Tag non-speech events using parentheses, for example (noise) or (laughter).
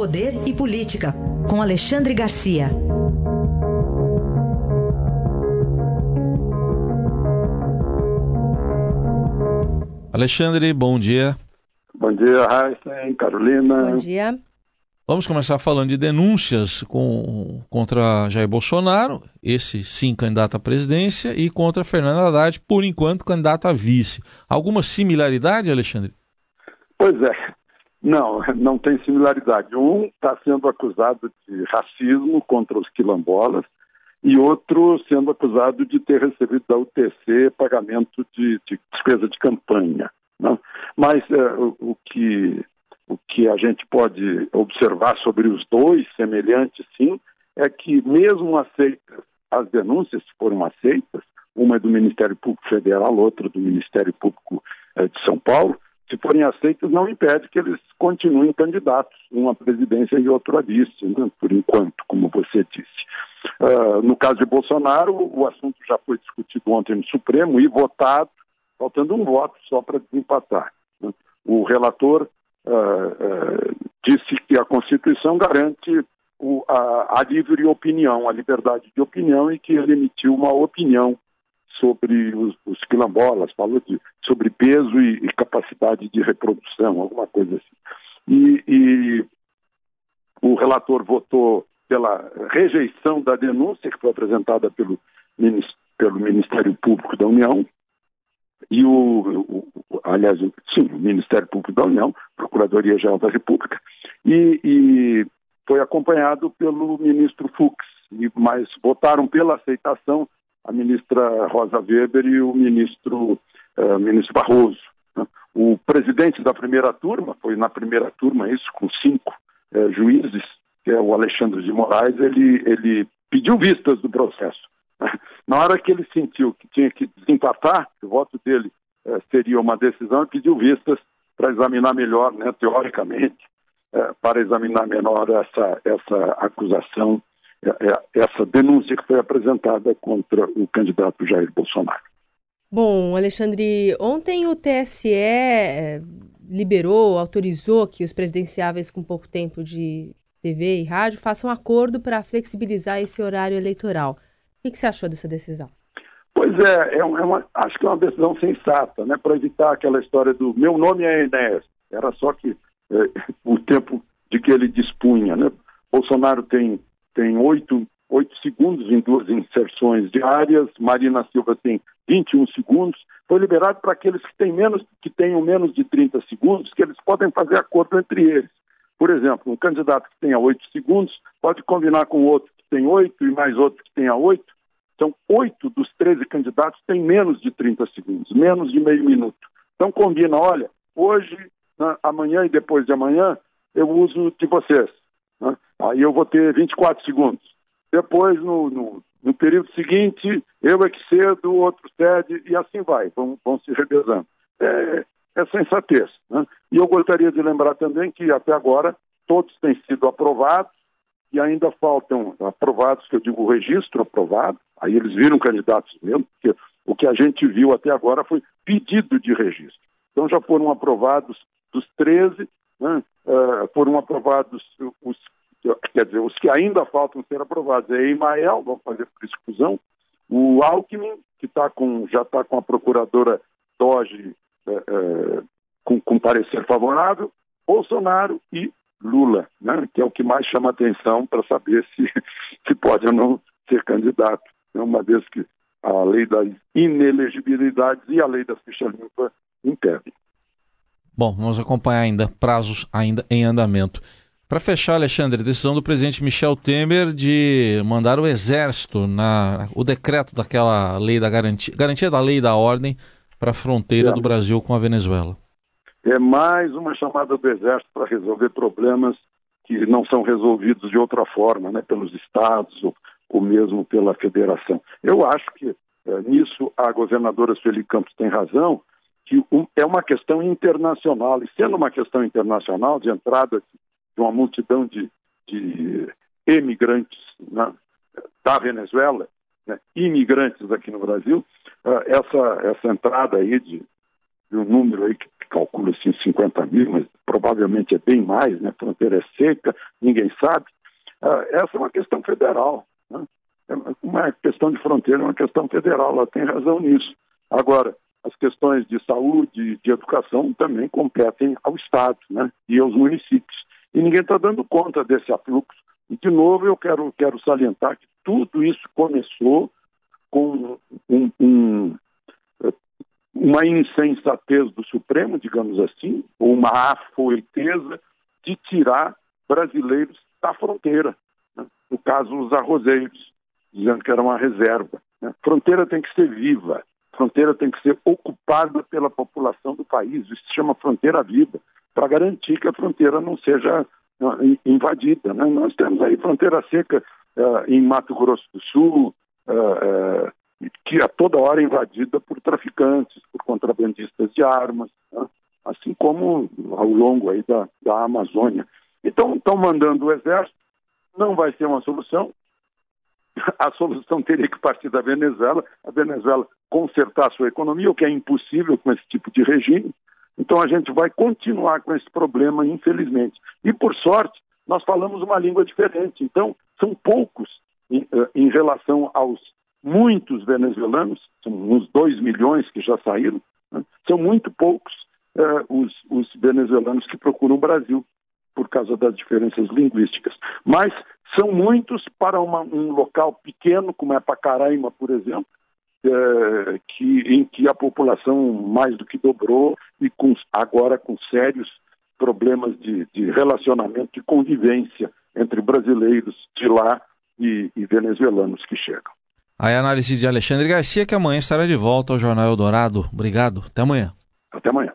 Poder e Política, com Alexandre Garcia. Alexandre, bom dia. Bom dia, Raíssa, Carolina. Bom dia. Vamos começar falando de denúncias com, contra Jair Bolsonaro, esse sim candidato à presidência, e contra Fernando Haddad, por enquanto candidato a vice. Alguma similaridade, Alexandre? Pois é, não, (laughs) não tem similaridade. Um está sendo acusado de racismo contra os quilombolas e outro sendo acusado de ter recebido da UTC pagamento de, de despesa de campanha. Né? Mas é, o, o, que, o que a gente pode observar sobre os dois, semelhantes sim, é que mesmo aceitas as denúncias, se foram aceitas, uma é do Ministério Público Federal, outra do Ministério Público é, de São Paulo, se forem aceitos, não impede que eles continuem candidatos, um à presidência e outro vice, né, por enquanto, como você disse. Uh, no caso de Bolsonaro, o assunto já foi discutido ontem no Supremo e votado, faltando um voto só para desempatar. Né. O relator uh, uh, disse que a Constituição garante o, a, a livre opinião, a liberdade de opinião e que ele emitiu uma opinião sobre os, os quilombolas, falou de, sobre peso e, e, capacidade de reprodução, alguma coisa assim. E, e o relator votou pela rejeição da denúncia que foi apresentada pelo, pelo Ministério Público da União, e o, o, aliás, sim, o Ministério Público da União, Procuradoria-Geral da República, e, e, foi acompanhado pelo ministro Fux, e, mas votaram pela aceitação a ministra Rosa Weber e o ministro, uh, ministro Barroso. Né? O presidente da primeira turma, foi na primeira turma isso, com cinco uh, juízes, que é o Alexandre de Moraes, ele, ele pediu vistas do processo. Na hora que ele sentiu que tinha que desempatar, o voto dele uh, seria uma decisão, ele pediu vistas para examinar melhor, né, teoricamente, para examinar melhor essa, essa acusação essa denúncia que foi apresentada contra o candidato Jair Bolsonaro. Bom, Alexandre, ontem o TSE eh, liberou, autorizou que os presidenciáveis com pouco tempo de TV e rádio façam acordo para flexibilizar esse horário eleitoral. O que você achou dessa decisão? Pois é, é uma, acho que é uma decisão sensata, né, para evitar aquela história do meu nome é Enéas. Era só que é, (laughs) o tempo de que ele dispunha. Né? Bolsonaro tem tem oito, oito segundos em duas inserções diárias, Marina Silva tem 21 segundos. Foi liberado para aqueles que, têm menos, que tenham menos de 30 segundos, que eles podem fazer acordo entre eles. Por exemplo, um candidato que tenha oito segundos pode combinar com outro que tem oito e mais outro que tenha oito. Então, oito dos 13 candidatos têm menos de 30 segundos, menos de meio minuto. Então, combina, olha, hoje, né, amanhã e depois de amanhã, eu uso de vocês. Né? Aí eu vou ter 24 segundos. Depois, no, no, no, período seguinte, eu é que cedo, o outro cede, e assim vai, vão, vão se revezando. É, é sensatez. Né? E eu gostaria de lembrar também que, até agora, todos têm sido aprovados, e ainda faltam aprovados, que eu digo registro aprovado, aí eles viram candidatos mesmo, porque o que a gente viu até agora foi pedido de registro. Então já foram aprovados dos 13, né, uh, foram aprovados os, quer dizer, os que ainda faltam ser aprovados. É Emael, vamos fazer por exclusão, o Alckmin, que tá com, já está com a procuradora Doge uh, uh, com, com parecer favorável, Bolsonaro e Lula, né, que é o que mais chama atenção para saber se, (laughs) se pode ou não ser candidato, né, uma vez que a lei das inelegibilidades e a lei da ficha limpa impedem. Bom, vamos acompanhar ainda prazos ainda em andamento. Para fechar, Alexandre, decisão do presidente Michel Temer de mandar o exército na o decreto daquela lei da garantia, garantia da lei da ordem para a fronteira é. do Brasil com a Venezuela. É mais uma chamada do exército para resolver problemas que não são resolvidos de outra forma, né, pelos estados ou, ou mesmo pela federação. Eu acho que é, nisso a governadora Sueli Campos tem razão, que um, é uma questão internacional, e sendo uma questão internacional de entrada de uma multidão de, de emigrantes né, da Venezuela, né, imigrantes aqui no Brasil, uh, essa, essa entrada aí de, um número aí que calcula assim 50 mil, mas provavelmente é bem mais, né? A fronteira é seca, ninguém sabe. Uh, essa é uma questão federal. Né? É uma questão de fronteira, é uma questão federal, ela tem razão nisso. Agora, as questões de saúde, de educação também competem ao Estado né? e aos municípios. E ninguém está dando conta desse afluxo. E, de novo, eu quero, quero salientar que tudo isso começou com um, um, uma insensatez do Supremo, digamos assim, ou uma afoiteza de tirar brasileiros da fronteira. Né? No caso, os arrozeiros, dizendo que era uma reserva. Né? Fronteira tem que ser viva, fronteira tem que ser ocupada pela população do país. Isso se chama fronteira viva, para garantir que a fronteira não seja uh, invadida. Né? Nós temos aí fronteira seca uh, em Mato Grosso do Sul, uh, que a toda hora é invadida por traficantes, por contrabandistas de armas, né? assim como ao longo aí da, da Amazônia. Então, estão mandando o exército, não vai ser uma solução. A solução teria que partir da Venezuela, a Venezuela consertar a sua economia, o que é impossível com esse tipo de regime. Então, a gente vai continuar com esse problema, infelizmente. E, por sorte, nós falamos uma língua diferente. Então, são poucos em, eh, em relação aos muitos venezuelanos, são uns 2 milhões que já saíram, né? são muito poucos uh, os, os, venezuelanos que procuram o Brasil por causa das diferenças linguísticas. Mas são muitos para uma, um local pequeno, como é Pacaraima, por exemplo, uh, que, em que a população mais do que dobrou e com, agora com sérios problemas de, de relacionamento, de convivência entre brasileiros de lá e, e venezuelanos que chegam. A análise de Alexandre Garcia, que amanhã estará de volta ao Jornal Eldorado. Obrigado. Até amanhã. Até amanhã.